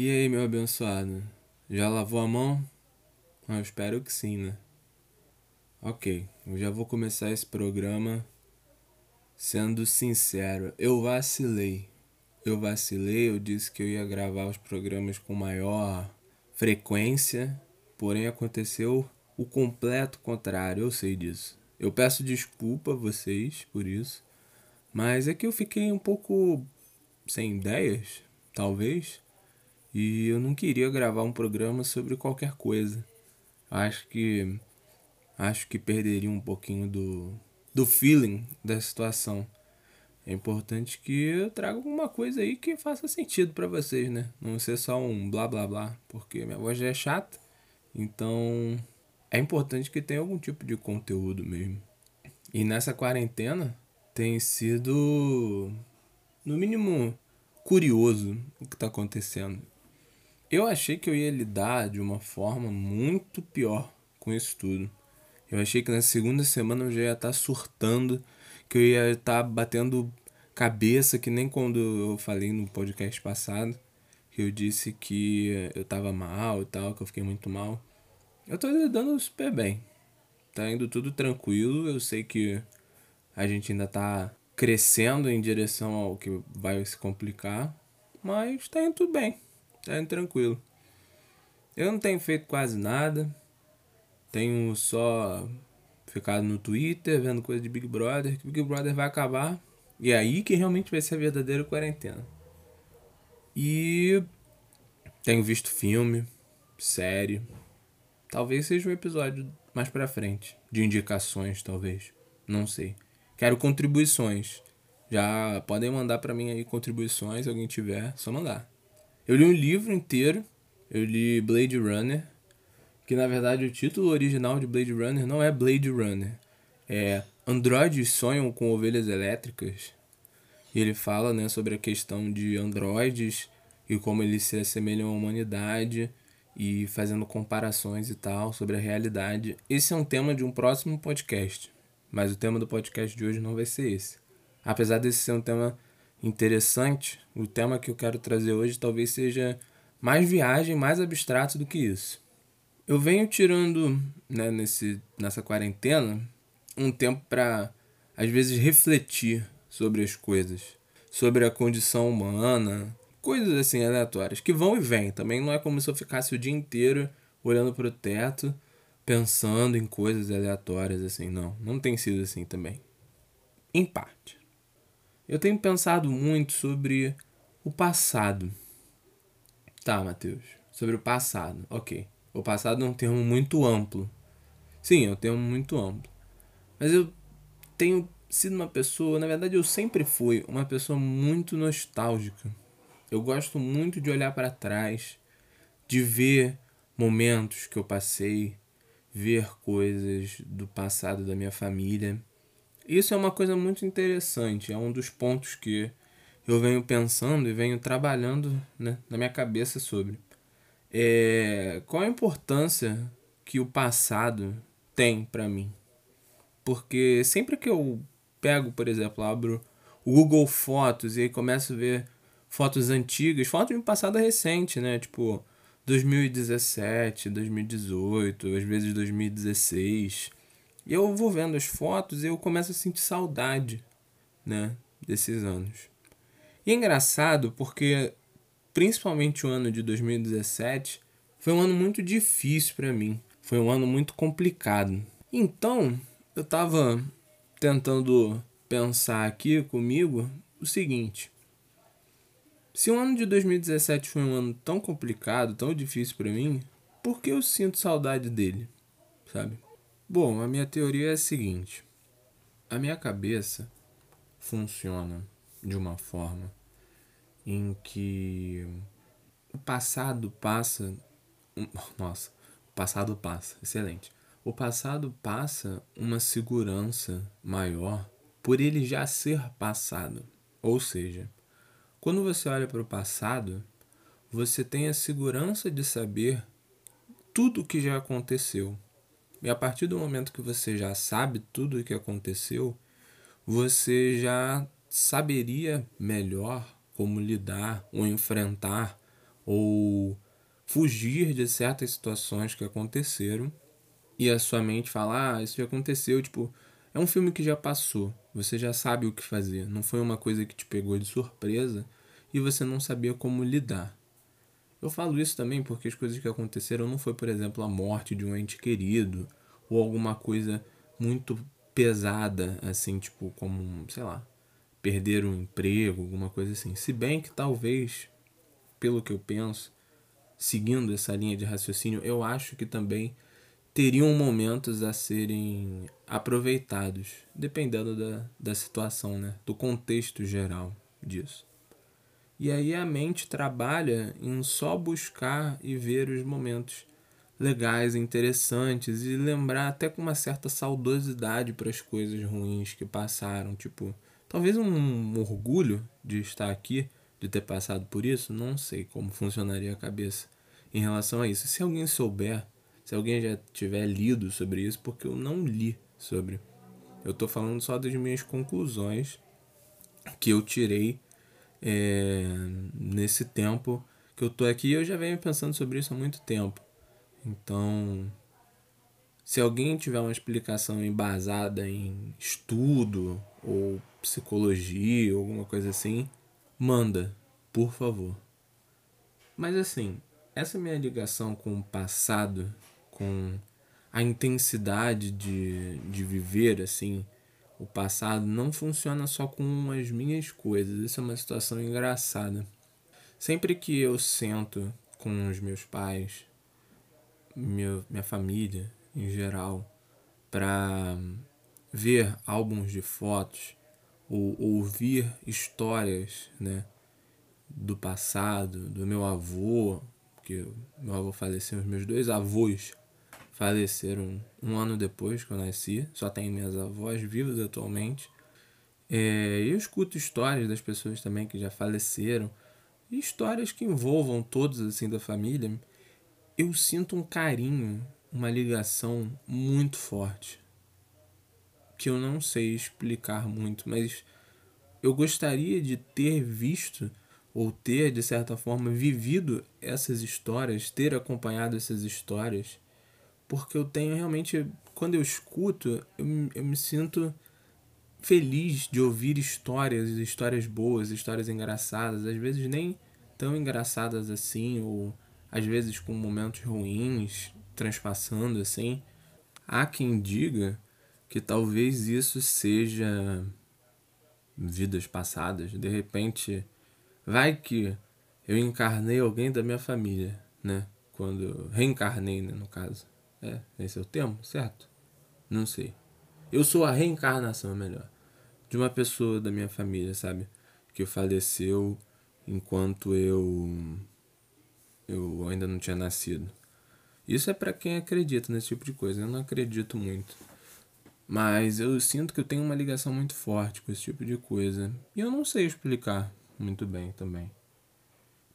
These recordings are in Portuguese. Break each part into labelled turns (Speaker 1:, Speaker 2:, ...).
Speaker 1: E aí, meu abençoado? Já lavou a mão? Ah, eu espero que sim, né? Ok, eu já vou começar esse programa sendo sincero. Eu vacilei. Eu vacilei, eu disse que eu ia gravar os programas com maior frequência, porém aconteceu o completo contrário, eu sei disso. Eu peço desculpa a vocês por isso, mas é que eu fiquei um pouco sem ideias, talvez, e eu não queria gravar um programa sobre qualquer coisa. Acho que acho que perderia um pouquinho do do feeling da situação. É importante que eu traga alguma coisa aí que faça sentido para vocês, né? Não ser só um blá blá blá, porque minha voz já é chata. Então, é importante que tenha algum tipo de conteúdo mesmo. E nessa quarentena tem sido no mínimo curioso o que está acontecendo. Eu achei que eu ia lidar de uma forma muito pior com isso tudo. Eu achei que na segunda semana eu já ia estar tá surtando, que eu ia estar tá batendo cabeça, que nem quando eu falei no podcast passado, que eu disse que eu tava mal e tal, que eu fiquei muito mal. Eu tô lidando super bem. Tá indo tudo tranquilo. Eu sei que a gente ainda tá crescendo em direção ao que vai se complicar, mas tá indo tudo bem. Tá indo tranquilo. Eu não tenho feito quase nada. Tenho só ficado no Twitter vendo coisa de Big Brother, que Big Brother vai acabar. E é aí que realmente vai ser a verdadeira quarentena. E tenho visto filme, série. Talvez seja um episódio mais pra frente. De indicações, talvez. Não sei. Quero contribuições. Já podem mandar para mim aí contribuições, se alguém tiver, só mandar. Eu li um livro inteiro, eu li Blade Runner, que na verdade o título original de Blade Runner não é Blade Runner, é Androides sonham com ovelhas elétricas. E ele fala, né, sobre a questão de androides e como eles se assemelham à humanidade e fazendo comparações e tal sobre a realidade. Esse é um tema de um próximo podcast, mas o tema do podcast de hoje não vai ser esse. Apesar desse ser um tema interessante, o tema que eu quero trazer hoje talvez seja mais viagem, mais abstrato do que isso. Eu venho tirando né, nesse, nessa quarentena um tempo para, às vezes, refletir sobre as coisas, sobre a condição humana, coisas assim aleatórias que vão e vêm. Também não é como se eu ficasse o dia inteiro olhando para o teto, pensando em coisas aleatórias assim. Não, não tem sido assim também. Em parte. Eu tenho pensado muito sobre o passado. Tá, Matheus. Sobre o passado. Ok. O passado é um termo muito amplo. Sim, é um termo muito amplo. Mas eu tenho sido uma pessoa, na verdade eu sempre fui uma pessoa muito nostálgica. Eu gosto muito de olhar para trás, de ver momentos que eu passei, ver coisas do passado da minha família. Isso é uma coisa muito interessante, é um dos pontos que eu venho pensando e venho trabalhando né, na minha cabeça sobre. É, qual a importância que o passado tem para mim? Porque sempre que eu pego, por exemplo, abro o Google Fotos e começo a ver fotos antigas, fotos de um passado recente, né? Tipo 2017, 2018, às vezes 2016. E eu vou vendo as fotos e eu começo a sentir saudade, né, desses anos. E é engraçado porque principalmente o ano de 2017 foi um ano muito difícil para mim. Foi um ano muito complicado. Então, eu tava tentando pensar aqui comigo o seguinte: se o ano de 2017 foi um ano tão complicado, tão difícil para mim, por que eu sinto saudade dele? Sabe? Bom, a minha teoria é a seguinte: a minha cabeça funciona de uma forma em que o passado passa. Nossa, o passado passa, excelente. O passado passa uma segurança maior por ele já ser passado. Ou seja, quando você olha para o passado, você tem a segurança de saber tudo o que já aconteceu e a partir do momento que você já sabe tudo o que aconteceu, você já saberia melhor como lidar ou enfrentar ou fugir de certas situações que aconteceram e a sua mente fala, ah, isso já aconteceu, tipo, é um filme que já passou, você já sabe o que fazer, não foi uma coisa que te pegou de surpresa e você não sabia como lidar. Eu falo isso também porque as coisas que aconteceram não foi, por exemplo, a morte de um ente querido ou alguma coisa muito pesada, assim, tipo, como, sei lá, perder um emprego, alguma coisa assim. Se bem que talvez, pelo que eu penso, seguindo essa linha de raciocínio, eu acho que também teriam momentos a serem aproveitados, dependendo da, da situação, né? do contexto geral disso. E aí a mente trabalha em só buscar e ver os momentos legais, interessantes e lembrar até com uma certa saudosidade para as coisas ruins que passaram, tipo, talvez um orgulho de estar aqui, de ter passado por isso, não sei como funcionaria a cabeça em relação a isso. Se alguém souber, se alguém já tiver lido sobre isso, porque eu não li sobre. Eu estou falando só das minhas conclusões que eu tirei é, nesse tempo que eu tô aqui, eu já venho pensando sobre isso há muito tempo. Então, se alguém tiver uma explicação embasada em estudo ou psicologia, ou alguma coisa assim, manda, por favor. Mas assim, essa minha ligação com o passado, com a intensidade de, de viver assim, o passado não funciona só com as minhas coisas. Isso é uma situação engraçada. Sempre que eu sento com os meus pais, meu, minha família em geral, para ver álbuns de fotos ou ouvir histórias, né, do passado, do meu avô, porque meu avô faleceu, os meus dois avós faleceram um ano depois que eu nasci, só tenho minhas avós vivas atualmente. É, eu escuto histórias das pessoas também que já faleceram, e histórias que envolvam todos assim da família. Eu sinto um carinho, uma ligação muito forte, que eu não sei explicar muito, mas eu gostaria de ter visto ou ter de certa forma vivido essas histórias, ter acompanhado essas histórias porque eu tenho realmente, quando eu escuto, eu, eu me sinto feliz de ouvir histórias, histórias boas, histórias engraçadas, às vezes nem tão engraçadas assim, ou às vezes com momentos ruins transpassando assim. Há quem diga que talvez isso seja vidas passadas, de repente vai que eu encarnei alguém da minha família, né? Quando reencarnei, né, no caso. É, esse é o termo, certo? Não sei. Eu sou a reencarnação, melhor, de uma pessoa da minha família, sabe? Que faleceu enquanto eu eu ainda não tinha nascido. Isso é para quem acredita nesse tipo de coisa. Eu não acredito muito. Mas eu sinto que eu tenho uma ligação muito forte com esse tipo de coisa. E eu não sei explicar muito bem também.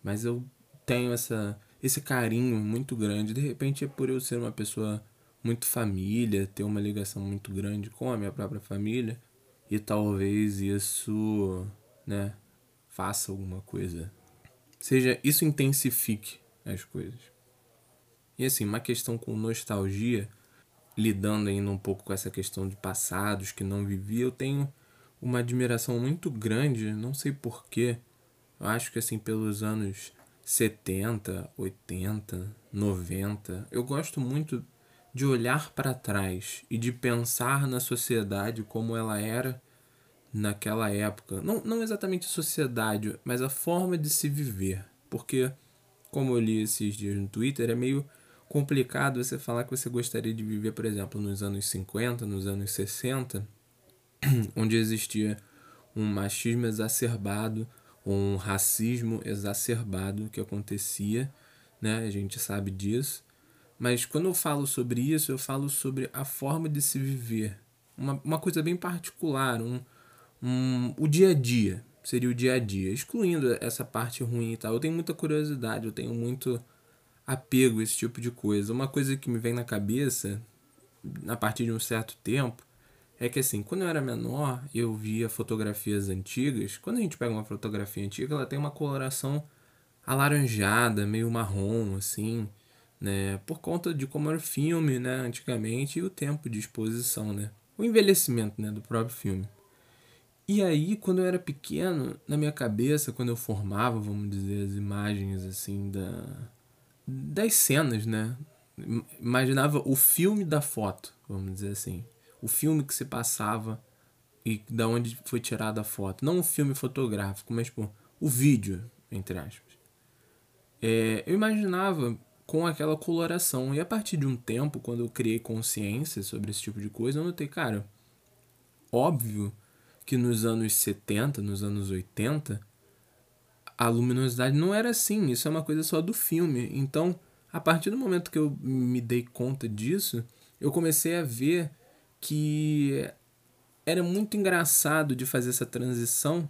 Speaker 1: Mas eu tenho essa esse carinho muito grande. De repente é por eu ser uma pessoa muito família, ter uma ligação muito grande com a minha própria família e talvez isso, né, faça alguma coisa. Seja, isso intensifique as coisas. E assim, uma questão com nostalgia, lidando ainda um pouco com essa questão de passados que não vivi, eu tenho uma admiração muito grande, não sei porquê. Eu acho que assim, pelos anos 70, 80, 90. Eu gosto muito de olhar para trás e de pensar na sociedade como ela era naquela época. Não, não exatamente a sociedade, mas a forma de se viver. Porque, como eu li esses dias no Twitter, é meio complicado você falar que você gostaria de viver, por exemplo, nos anos 50, nos anos 60, onde existia um machismo exacerbado, um racismo exacerbado que acontecia, né? A gente sabe disso. Mas quando eu falo sobre isso, eu falo sobre a forma de se viver. Uma, uma coisa bem particular, um, um, o dia a dia. Seria o dia a dia, excluindo essa parte ruim e tal. Eu tenho muita curiosidade, eu tenho muito apego a esse tipo de coisa. Uma coisa que me vem na cabeça, a partir de um certo tempo, é que assim, quando eu era menor, eu via fotografias antigas. Quando a gente pega uma fotografia antiga, ela tem uma coloração alaranjada, meio marrom, assim, né? Por conta de como era o filme, né? Antigamente e o tempo de exposição, né? O envelhecimento, né? Do próprio filme. E aí, quando eu era pequeno, na minha cabeça, quando eu formava, vamos dizer, as imagens, assim, da, das cenas, né? Imaginava o filme da foto, vamos dizer assim. O filme que se passava e da onde foi tirada a foto. Não um filme fotográfico, mas, pô, o vídeo, entre aspas. É, eu imaginava com aquela coloração. E a partir de um tempo, quando eu criei consciência sobre esse tipo de coisa, eu notei, cara, óbvio que nos anos 70, nos anos 80, a luminosidade não era assim. Isso é uma coisa só do filme. Então, a partir do momento que eu me dei conta disso, eu comecei a ver que era muito engraçado de fazer essa transição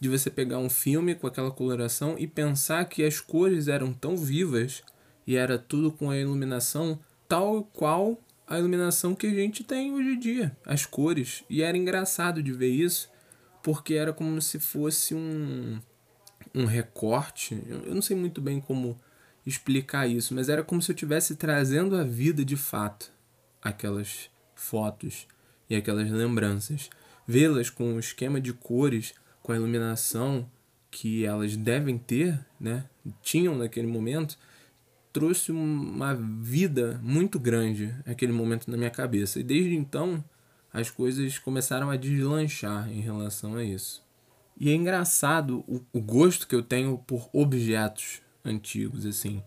Speaker 1: de você pegar um filme com aquela coloração e pensar que as cores eram tão vivas e era tudo com a iluminação tal qual a iluminação que a gente tem hoje em dia, as cores. E era engraçado de ver isso, porque era como se fosse um, um recorte. Eu não sei muito bem como explicar isso, mas era como se eu estivesse trazendo à vida de fato aquelas fotos e aquelas lembranças. Vê-las com o esquema de cores, com a iluminação que elas devem ter, né? tinham naquele momento, trouxe uma vida muito grande aquele momento na minha cabeça. E desde então as coisas começaram a deslanchar em relação a isso. E é engraçado o, o gosto que eu tenho por objetos antigos, assim.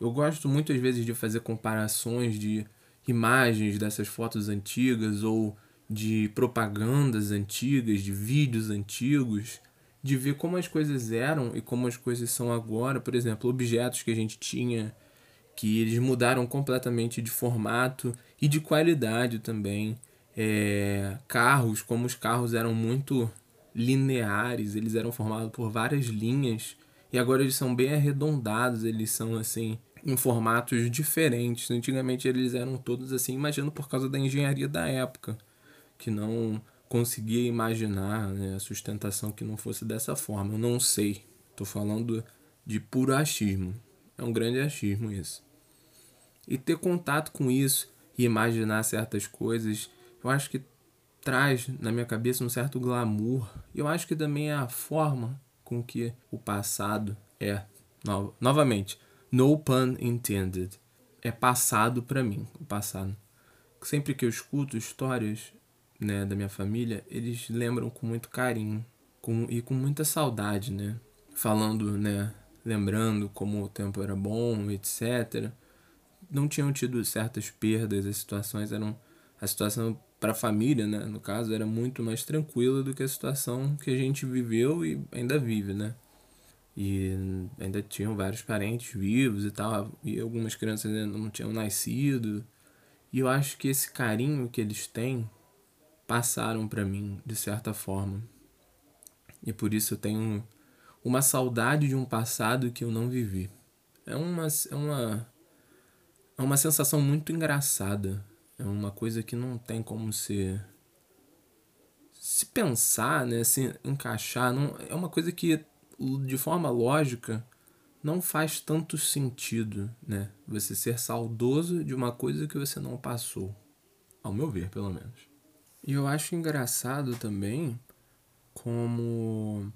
Speaker 1: Eu gosto muitas vezes de fazer comparações de imagens dessas fotos antigas ou de propagandas antigas, de vídeos antigos, de ver como as coisas eram e como as coisas são agora. Por exemplo, objetos que a gente tinha que eles mudaram completamente de formato e de qualidade também. É, carros, como os carros eram muito lineares, eles eram formados por várias linhas e agora eles são bem arredondados, eles são assim em formatos diferentes. Antigamente eles eram todos assim, imagino por causa da engenharia da época, que não conseguia imaginar né, a sustentação que não fosse dessa forma. Eu não sei, estou falando de puro achismo. É um grande achismo isso. E ter contato com isso e imaginar certas coisas, eu acho que traz na minha cabeça um certo glamour. Eu acho que também é a forma com que o passado é. No, novamente, no pun intended. É passado para mim, o passado. Sempre que eu escuto histórias né, da minha família, eles lembram com muito carinho com, e com muita saudade, né? Falando, né? Lembrando como o tempo era bom, etc não tinham tido certas perdas, as situações eram. A situação para a família, né, no caso, era muito mais tranquila do que a situação que a gente viveu e ainda vive, né? E ainda tinham vários parentes vivos e tal, e algumas crianças ainda não tinham nascido. E eu acho que esse carinho que eles têm passaram para mim, de certa forma. E por isso eu tenho uma saudade de um passado que eu não vivi. É uma, é uma é uma sensação muito engraçada. É uma coisa que não tem como se se pensar, né, se encaixar, não é uma coisa que de forma lógica não faz tanto sentido, né? Você ser saudoso de uma coisa que você não passou, ao meu ver, pelo menos. E eu acho engraçado também como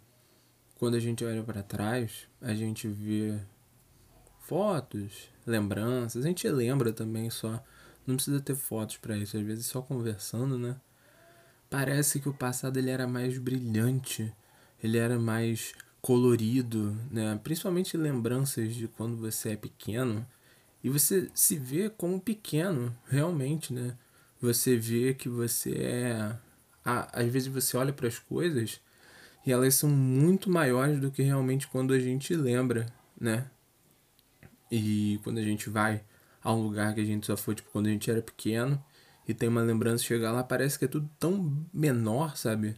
Speaker 1: quando a gente olha para trás, a gente vê fotos, lembranças. A gente lembra também só. Não precisa ter fotos para isso, às vezes só conversando, né? Parece que o passado ele era mais brilhante, ele era mais colorido, né? Principalmente lembranças de quando você é pequeno e você se vê como pequeno, realmente, né? Você vê que você é às vezes você olha para as coisas e elas são muito maiores do que realmente quando a gente lembra, né? E quando a gente vai a um lugar que a gente só foi, tipo, quando a gente era pequeno, e tem uma lembrança, chegar lá, parece que é tudo tão menor, sabe?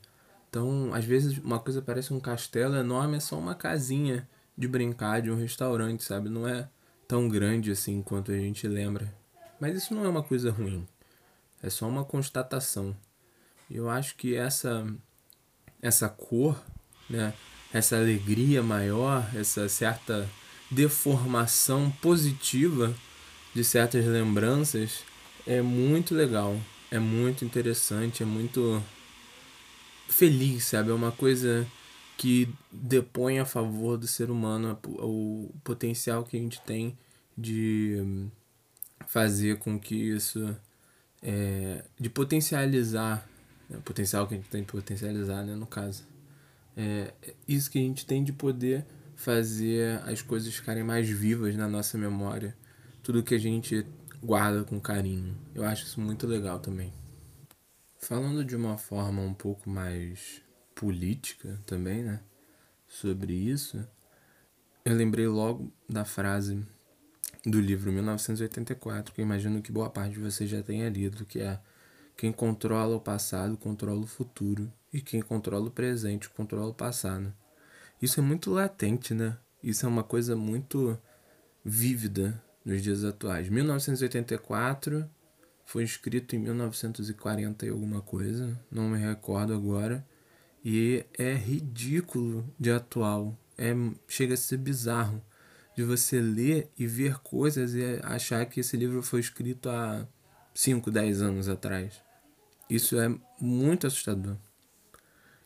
Speaker 1: Então, às vezes, uma coisa parece um castelo enorme, é só uma casinha de brincar de um restaurante, sabe? Não é tão grande assim quanto a gente lembra. Mas isso não é uma coisa ruim. É só uma constatação. Eu acho que essa essa cor, né? Essa alegria maior, essa certa deformação positiva de certas lembranças é muito legal, é muito interessante, é muito feliz, sabe? É uma coisa que depõe a favor do ser humano o potencial que a gente tem de fazer com que isso é, de potencializar né, o potencial que a gente tem de potencializar né, no caso. É, isso que a gente tem de poder fazer as coisas ficarem mais vivas na nossa memória. Tudo que a gente guarda com carinho. Eu acho isso muito legal também falando de uma forma um pouco mais política também, né? Sobre isso, eu lembrei logo da frase do livro 1984, que eu imagino que boa parte de vocês já tenha lido, que é quem controla o passado controla o futuro e quem controla o presente controla o passado. Isso é muito latente, né? Isso é uma coisa muito vívida nos dias atuais. 1984 foi escrito em 1940 e alguma coisa, não me recordo agora. E é ridículo de atual. É, chega a ser bizarro de você ler e ver coisas e achar que esse livro foi escrito há 5, 10 anos atrás. Isso é muito assustador.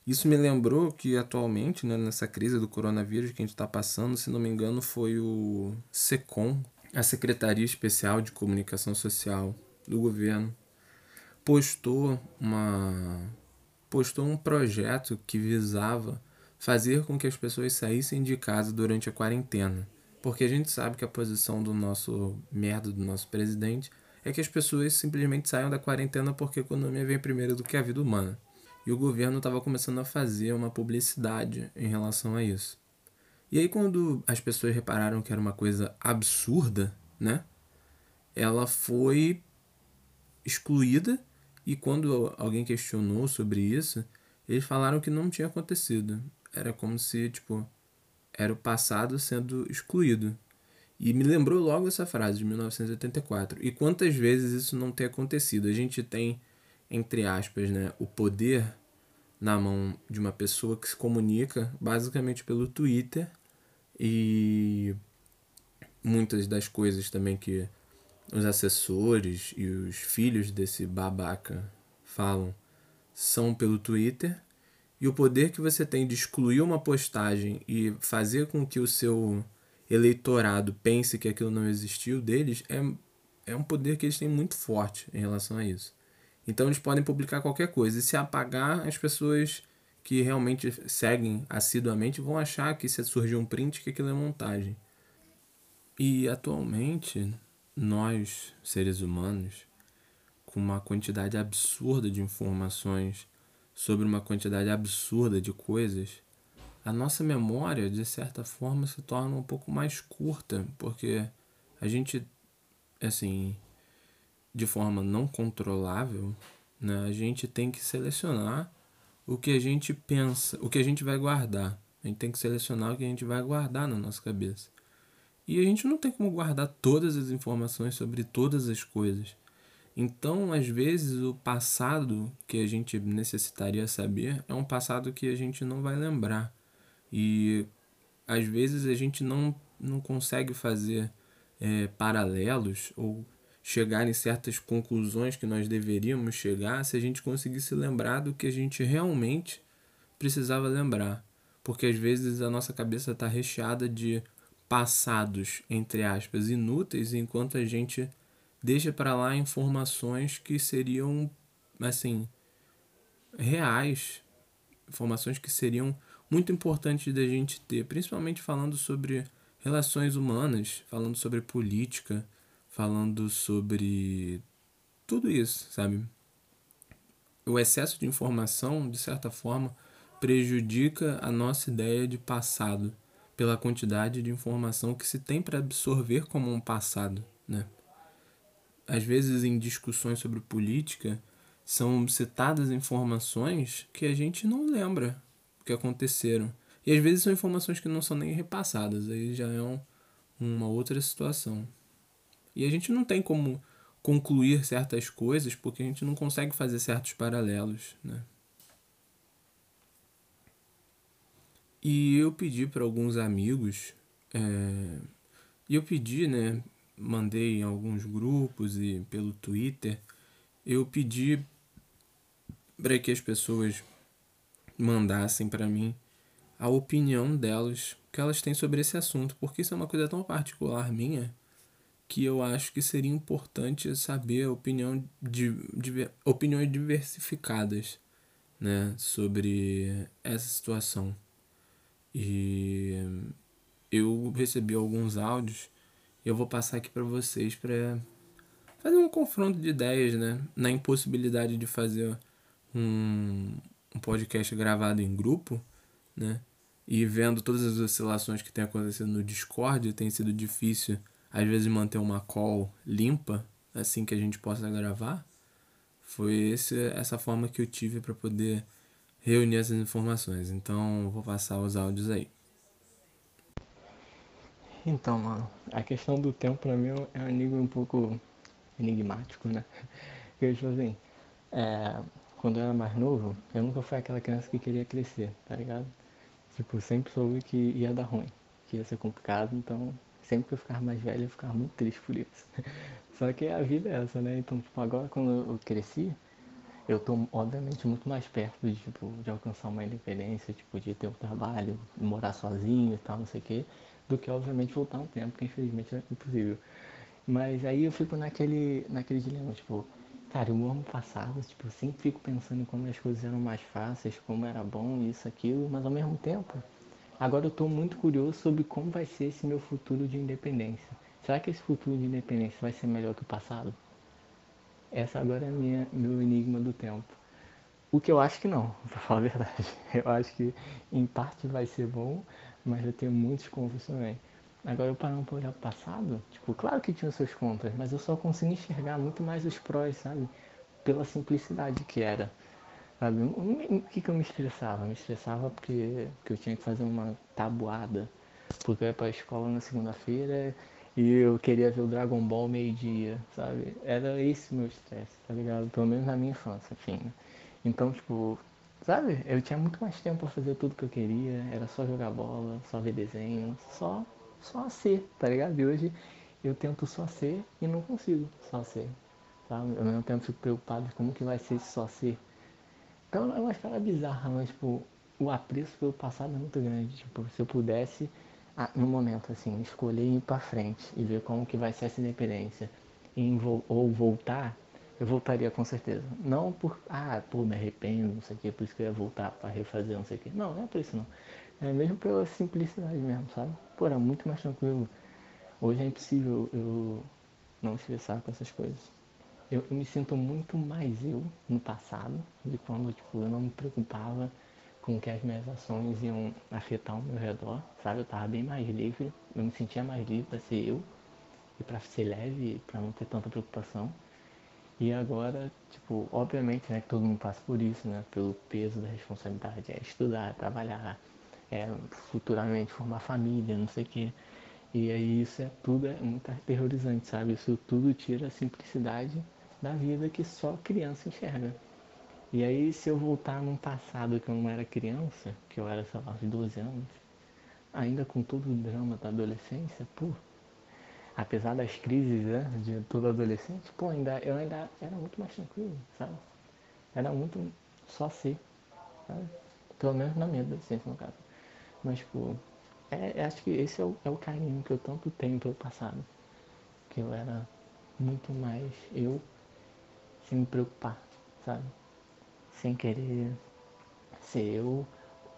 Speaker 1: Isso me lembrou que atualmente, né, nessa crise do coronavírus que a gente está passando, se não me engano, foi o SECOM, a Secretaria Especial de Comunicação Social do governo, postou uma postou um projeto que visava fazer com que as pessoas saíssem de casa durante a quarentena. Porque a gente sabe que a posição do nosso merda, do nosso presidente, é que as pessoas simplesmente saiam da quarentena porque a economia vem primeiro do que a vida humana. E o governo estava começando a fazer uma publicidade em relação a isso. E aí, quando as pessoas repararam que era uma coisa absurda, né? Ela foi excluída e quando alguém questionou sobre isso, eles falaram que não tinha acontecido. Era como se, tipo, era o passado sendo excluído. E me lembrou logo essa frase de 1984. E quantas vezes isso não tem acontecido? A gente tem, entre aspas, né, o poder na mão de uma pessoa que se comunica basicamente pelo Twitter e muitas das coisas também que os assessores e os filhos desse babaca falam são pelo Twitter e o poder que você tem de excluir uma postagem e fazer com que o seu eleitorado pense que aquilo não existiu deles é, é um poder que eles têm muito forte em relação a isso. Então eles podem publicar qualquer coisa e se apagar, as pessoas que realmente seguem assiduamente vão achar que se surgir um print que aquilo é montagem. E atualmente nós, seres humanos, com uma quantidade absurda de informações sobre uma quantidade absurda de coisas, a nossa memória, de certa forma, se torna um pouco mais curta, porque a gente, assim, de forma não controlável, né, a gente tem que selecionar o que a gente pensa, o que a gente vai guardar. A gente tem que selecionar o que a gente vai guardar na nossa cabeça. E a gente não tem como guardar todas as informações sobre todas as coisas. Então, às vezes, o passado que a gente necessitaria saber é um passado que a gente não vai lembrar. E às vezes a gente não, não consegue fazer é, paralelos ou chegar em certas conclusões que nós deveríamos chegar se a gente conseguisse lembrar do que a gente realmente precisava lembrar. Porque às vezes a nossa cabeça está recheada de passados, entre aspas, inúteis, enquanto a gente deixa para lá informações que seriam, assim, reais, informações que seriam muito importantes da gente ter, principalmente falando sobre relações humanas, falando sobre política, falando sobre tudo isso, sabe? O excesso de informação, de certa forma, prejudica a nossa ideia de passado pela quantidade de informação que se tem para absorver como um passado, né? Às vezes em discussões sobre política são citadas informações que a gente não lembra que aconteceram. E às vezes são informações que não são nem repassadas, aí já é um, uma outra situação. E a gente não tem como concluir certas coisas porque a gente não consegue fazer certos paralelos, né? E eu pedi para alguns amigos é, E eu pedi, né? Mandei em alguns grupos e pelo Twitter. Eu pedi para que as pessoas mandassem para mim a opinião delas que elas têm sobre esse assunto, porque isso é uma coisa tão particular minha que eu acho que seria importante saber a opinião de, de opiniões diversificadas, né, sobre essa situação. E eu recebi alguns áudios e eu vou passar aqui para vocês para fazer um confronto de ideias, né, na impossibilidade de fazer um, um podcast gravado em grupo, né? E vendo todas as oscilações que tem acontecido no Discord, tem sido difícil às vezes manter uma call limpa assim que a gente possa gravar. Foi esse, essa forma que eu tive para poder reunir essas informações. Então, vou passar os áudios aí.
Speaker 2: Então, mano, a questão do tempo pra mim é um enigma um pouco enigmático, né? Porque, tipo assim, é, quando eu era mais novo, eu nunca fui aquela criança que queria crescer, tá ligado? Tipo, sempre soube que ia dar ruim, que ia ser complicado, então sempre que eu ficava mais velho eu ficava muito triste por isso. Só que a vida é essa, né? Então, tipo, agora quando eu cresci, eu tô obviamente muito mais perto de, tipo, de alcançar uma independência, tipo, de ter um trabalho, morar sozinho e tal, não sei o quê, do que obviamente voltar um tempo, que infelizmente é impossível. Mas aí eu fico naquele, naquele dilema, tipo, Cara, eu amo passado, tipo, eu sempre fico pensando em como as coisas eram mais fáceis, como era bom, isso, aquilo, mas ao mesmo tempo, agora eu tô muito curioso sobre como vai ser esse meu futuro de independência. Será que esse futuro de independência vai ser melhor que o passado? Essa agora é minha, meu enigma do tempo. O que eu acho que não, pra falar a verdade. Eu acho que em parte vai ser bom, mas eu tenho muitos convos também. Agora eu parando pra olhar o passado, tipo, claro que tinha seus contras, mas eu só consegui enxergar muito mais os prós, sabe? Pela simplicidade que era. Sabe? O que, que eu me estressava? Me estressava porque, porque eu tinha que fazer uma tabuada. Porque eu ia pra escola na segunda-feira e eu queria ver o Dragon Ball meio-dia, sabe? Era esse meu estresse, tá ligado? Pelo menos na minha infância, enfim. Né? Então, tipo, sabe? Eu tinha muito mais tempo pra fazer tudo que eu queria. Era só jogar bola, só ver desenho, só só ser, tá ligado? E hoje eu tento só ser e não consigo só ser, sabe? Ao mesmo tempo fico preocupado como que vai ser só ser. Então é uma história bizarra, mas tipo, o apreço pelo passado é muito grande. Tipo, se eu pudesse, ah, no momento assim, escolher ir pra frente e ver como que vai ser essa independência ou voltar, eu voltaria com certeza. Não por, ah, pô, me arrependo, não sei o que, por isso que eu ia voltar para refazer, não sei o que. Não, não é por isso não. É mesmo pela simplicidade mesmo, sabe? Pô, era muito mais tranquilo. Hoje é impossível eu não estressar com essas coisas. Eu, eu, me sinto muito mais eu no passado, de quando tipo, eu não me preocupava com que as minhas ações iam afetar o meu redor, sabe? Eu tava bem mais livre, eu me sentia mais livre para ser eu e para ser leve, para não ter tanta preocupação. E agora, tipo, obviamente, né, que todo mundo passa por isso, né, pelo peso da responsabilidade, é estudar, trabalhar, é, futuramente formar família, não sei o quê. E aí isso é tudo é muito aterrorizante, sabe? Isso tudo tira a simplicidade da vida que só criança enxerga. E aí se eu voltar num passado que eu não era criança, que eu era, sei lá, de 12 anos, ainda com todo o drama da adolescência, pô, apesar das crises né, de todo adolescente, pô, ainda, eu ainda era muito mais tranquilo, sabe? Era muito só ser, sabe? Pelo menos na minha adolescência, no caso. Mas, tipo, é, acho que esse é o, é o carinho que eu tanto tenho pelo passado. Que eu era muito mais eu sem me preocupar, sabe? Sem querer ser eu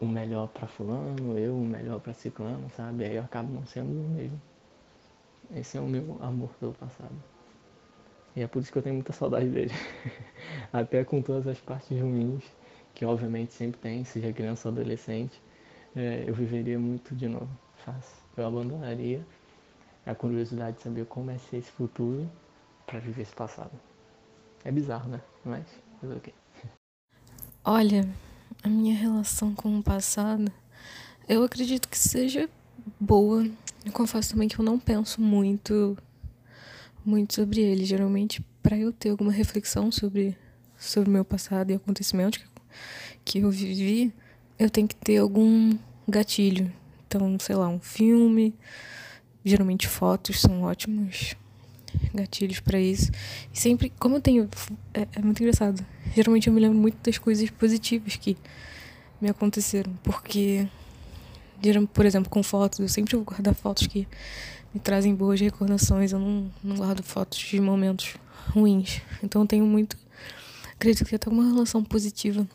Speaker 2: o melhor para fulano, eu o melhor para ciclano, sabe? Aí eu acabo não sendo eu mesmo. Esse é o meu amor pelo passado. E é por isso que eu tenho muita saudade dele. Até com todas as partes ruins, que obviamente sempre tem, seja criança ou adolescente é, eu viveria muito de novo, fácil. Eu abandonaria a curiosidade de saber como é ser esse futuro para viver esse passado. É bizarro, né? Mas fazer o quê?
Speaker 3: Olha, a minha relação com o passado, eu acredito que seja boa. Eu confesso também que eu não penso muito muito sobre ele. Geralmente, para eu ter alguma reflexão sobre sobre meu passado e acontecimentos que, que eu vivi, eu tenho que ter algum gatilho. Então, sei lá, um filme Geralmente fotos são ótimos gatilhos para isso. E sempre, como eu tenho. É, é, muito engraçado. Geralmente eu me lembro muito das coisas positivas que me aconteceram. Porque, por exemplo, com fotos, eu sempre vou guardar fotos que me trazem boas recordações. Eu não, não guardo fotos de momentos ruins. Então eu tenho muito. Acredito que até uma relação positiva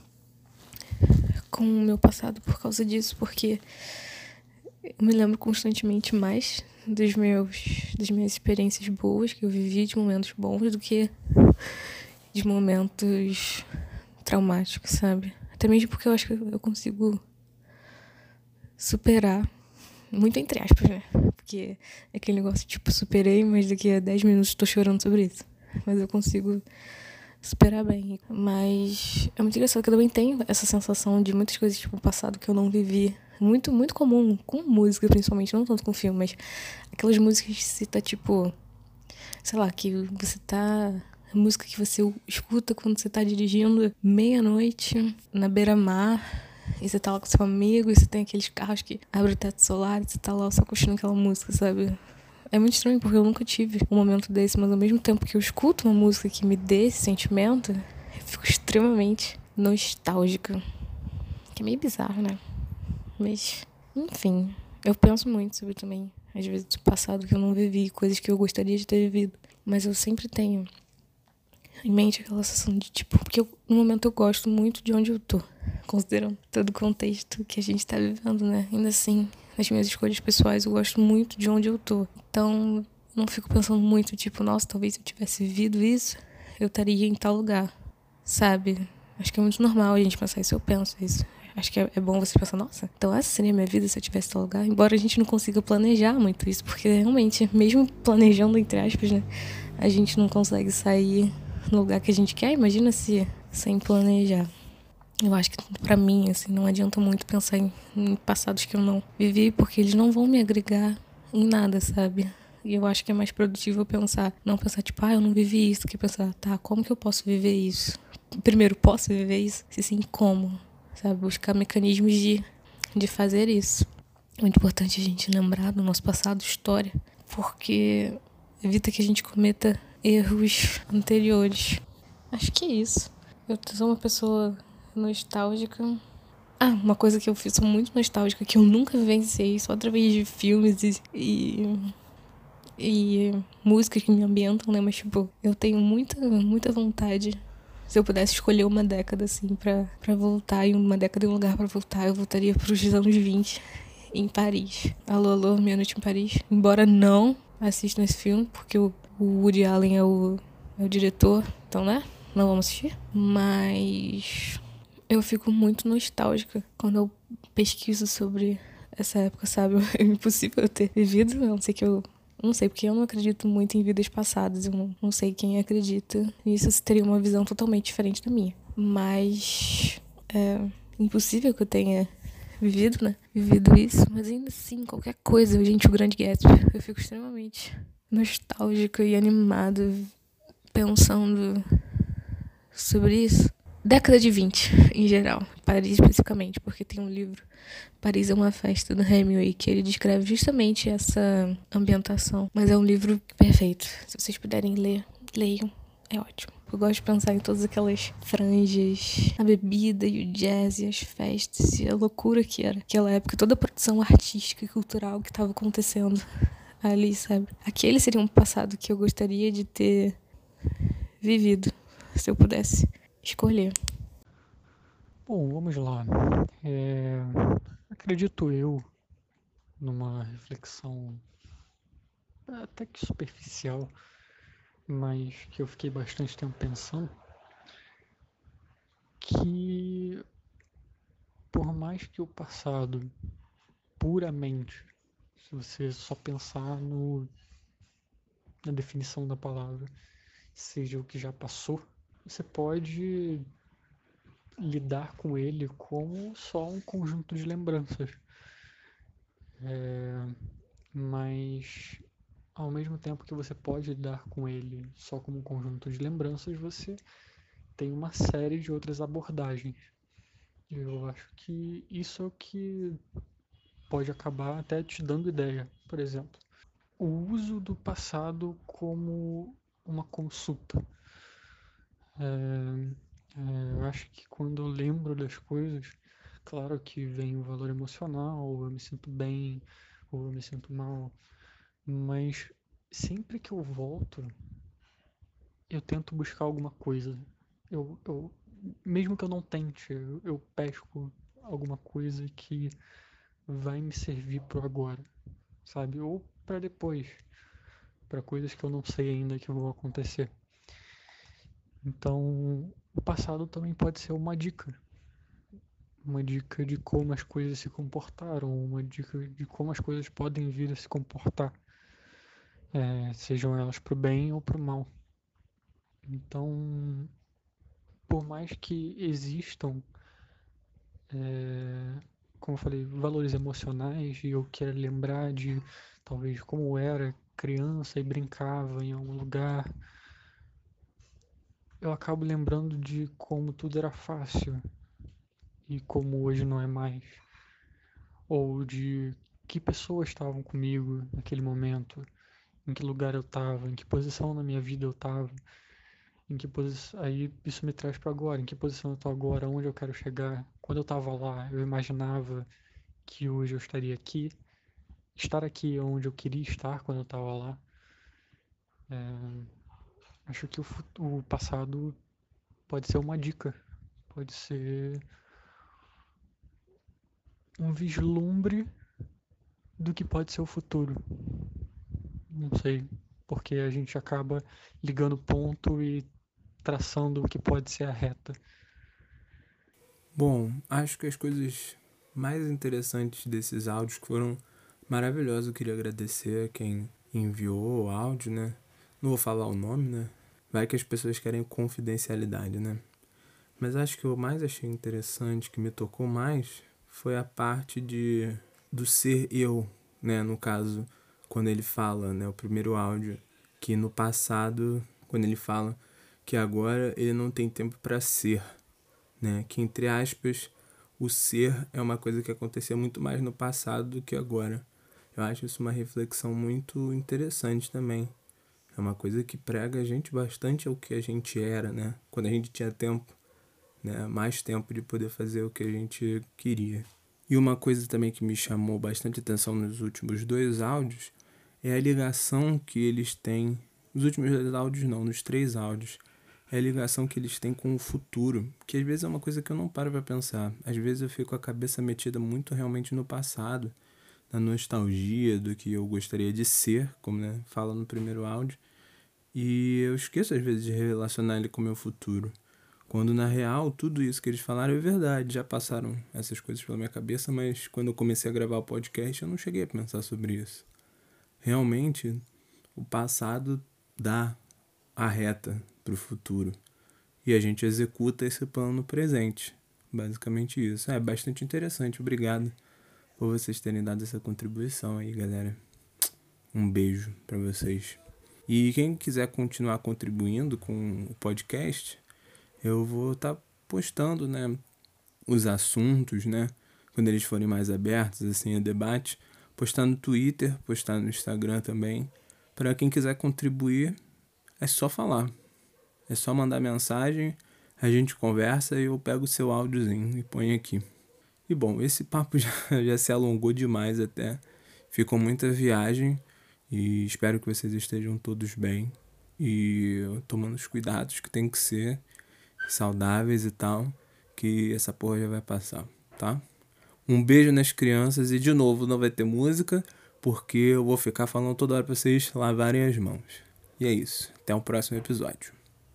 Speaker 3: com o meu passado por causa disso, porque eu me lembro constantemente mais dos meus das minhas experiências boas que eu vivi, de momentos bons, do que de momentos traumáticos, sabe? Até mesmo porque eu acho que eu consigo superar, muito entre aspas, né? Porque é aquele negócio tipo, superei, mas daqui a 10 minutos tô chorando sobre isso. Mas eu consigo superar bem. Mas é muito engraçado que eu também tenho essa sensação de muitas coisas, tipo, passado que eu não vivi. Muito, muito comum, com música principalmente, não tanto com filme, mas aquelas músicas que você tá, tipo, sei lá, que você tá música que você escuta quando você tá dirigindo meia-noite na beira-mar e você tá lá com seu amigo e você tem aqueles carros que abrem o teto solar e você tá lá só curtindo aquela música, sabe? É muito estranho porque eu nunca tive um momento desse, mas ao mesmo tempo que eu escuto uma música que me dê esse sentimento, eu fico extremamente nostálgica. Que é meio bizarro, né? Mas, enfim, eu penso muito sobre também, às vezes, do passado que eu não vivi, coisas que eu gostaria de ter vivido. Mas eu sempre tenho em mente aquela sensação de tipo, porque eu, no momento eu gosto muito de onde eu tô, considerando todo o contexto que a gente tá vivendo, né? Ainda assim, nas minhas escolhas pessoais, eu gosto muito de onde eu tô. Então, não fico pensando muito, tipo, nossa, talvez se eu tivesse vivido isso, eu estaria em tal lugar, sabe? Acho que é muito normal a gente pensar isso, eu penso isso. Acho que é, é bom você pensar, nossa, então essa seria minha vida se eu tivesse tal lugar. Embora a gente não consiga planejar muito isso, porque realmente, mesmo planejando, entre aspas, né, a gente não consegue sair no lugar que a gente quer. Imagina se sem planejar. Eu acho que para mim, assim, não adianta muito pensar em, em, passados que eu não vivi, porque eles não vão me agregar em nada, sabe? E eu acho que é mais produtivo pensar, não pensar tipo, ah, eu não vivi isso, que pensar, tá, como que eu posso viver isso? Primeiro, posso viver isso? Se sim, como? Sabe? Buscar mecanismos de, de fazer isso. É muito importante a gente lembrar do nosso passado, história, porque evita que a gente cometa erros anteriores. Acho que é isso. Eu sou uma pessoa nostálgica. Ah, uma coisa que eu fiz, sou muito nostálgica, que eu nunca vivenciei, só através de filmes e, e, e músicas que me ambientam, né? Mas, tipo, eu tenho muita, muita vontade. Se eu pudesse escolher uma década, assim, pra, pra voltar, e uma década e um lugar pra voltar, eu voltaria pros anos 20, em Paris. Alô, alô, Meia Noite em Paris. Embora não assistam esse filme, porque o, o Woody Allen é o, é o diretor, então, né? Não vamos assistir. Mas eu fico muito nostálgica quando eu pesquiso sobre essa época, sabe? É impossível eu ter vivido, a não sei que eu. Não sei, porque eu não acredito muito em vidas passadas, eu não, não sei quem acredita. Isso teria uma visão totalmente diferente da minha. Mas. É impossível que eu tenha vivido, né? Vivido isso. Mas ainda assim, qualquer coisa, gente, o Grande Gatsby, eu fico extremamente nostálgica e animada pensando sobre isso década de 20, em geral. Paris, especificamente, porque tem um livro, Paris é uma festa, do Hemingway, que ele descreve justamente essa ambientação. Mas é um livro perfeito. Se vocês puderem ler, leiam. É ótimo. Eu gosto de pensar em todas aquelas franjas, a bebida e o jazz e as festas e a loucura que era aquela época, toda a produção artística e cultural que estava acontecendo ali, sabe? Aquele seria um passado que eu gostaria de ter vivido, se eu pudesse escolher.
Speaker 4: Bom, vamos lá. É, acredito eu numa reflexão até que superficial, mas que eu fiquei bastante tempo pensando, que por mais que o passado puramente, se você só pensar no na definição da palavra, seja o que já passou, você pode lidar com ele como só um conjunto de lembranças. É, mas ao mesmo tempo que você pode lidar com ele só como um conjunto de lembranças, você tem uma série de outras abordagens. Eu acho que isso é o que pode acabar até te dando ideia. Por exemplo, o uso do passado como uma consulta. É, é, eu acho que quando eu lembro das coisas, claro que vem o valor emocional, ou eu me sinto bem, ou eu me sinto mal, mas sempre que eu volto, eu tento buscar alguma coisa. Eu, eu mesmo que eu não tente, eu, eu pesco alguma coisa que vai me servir pro agora, sabe? Ou para depois, para coisas que eu não sei ainda que vão acontecer. Então, o passado também pode ser uma dica. Uma dica de como as coisas se comportaram, uma dica de como as coisas podem vir a se comportar, é, sejam elas para o bem ou para o mal. Então, por mais que existam, é, como eu falei, valores emocionais, e eu quero lembrar de talvez como era criança e brincava em algum lugar, eu acabo lembrando de como tudo era fácil e como hoje não é mais. Ou de que pessoas estavam comigo naquele momento, em que lugar eu estava, em que posição na minha vida eu estava, em que posição. Aí isso me traz para agora, em que posição eu estou agora, onde eu quero chegar. Quando eu estava lá, eu imaginava que hoje eu estaria aqui. Estar aqui é onde eu queria estar quando eu estava lá. É Acho que o, o passado pode ser uma dica, pode ser um vislumbre do que pode ser o futuro. Não sei, porque a gente acaba ligando ponto e traçando o que pode ser a reta.
Speaker 1: Bom, acho que as coisas mais interessantes desses áudios foram maravilhosas. Eu queria agradecer a quem enviou o áudio, né? Não vou falar o nome, né? Vai que as pessoas querem confidencialidade, né? Mas acho que o mais achei interessante, que me tocou mais, foi a parte de do ser eu, né? No caso, quando ele fala, né? O primeiro áudio, que no passado, quando ele fala que agora ele não tem tempo para ser, né? Que entre aspas, o ser é uma coisa que acontecia muito mais no passado do que agora. Eu acho isso uma reflexão muito interessante também. É uma coisa que prega a gente bastante ao que a gente era, né? Quando a gente tinha tempo, né? Mais tempo de poder fazer o que a gente queria. E uma coisa também que me chamou bastante atenção nos últimos dois áudios é a ligação que eles têm. Nos últimos dois áudios, não, nos três áudios. É a ligação que eles têm com o futuro, que às vezes é uma coisa que eu não paro para pensar. Às vezes eu fico com a cabeça metida muito realmente no passado na nostalgia do que eu gostaria de ser, como né, fala no primeiro áudio, e eu esqueço às vezes de relacionar ele com o meu futuro. Quando na real tudo isso que eles falaram é verdade, já passaram essas coisas pela minha cabeça, mas quando eu comecei a gravar o podcast eu não cheguei a pensar sobre isso. Realmente, o passado dá a reta para o futuro e a gente executa esse plano no presente. Basicamente isso. É bastante interessante. Obrigado por vocês terem dado essa contribuição aí, galera. Um beijo para vocês. E quem quiser continuar contribuindo com o podcast, eu vou estar tá postando, né, os assuntos, né, quando eles forem mais abertos assim a debate, postar no Twitter, postar no Instagram também. Para quem quiser contribuir, é só falar. É só mandar mensagem, a gente conversa e eu pego o seu áudiozinho e ponho aqui. E bom, esse papo já, já se alongou demais até. Ficou muita viagem e espero que vocês estejam todos bem e tomando os cuidados que tem que ser, saudáveis e tal, que essa porra já vai passar, tá? Um beijo nas crianças e de novo não vai ter música, porque eu vou ficar falando toda hora pra vocês lavarem as mãos. E é isso. Até o próximo episódio.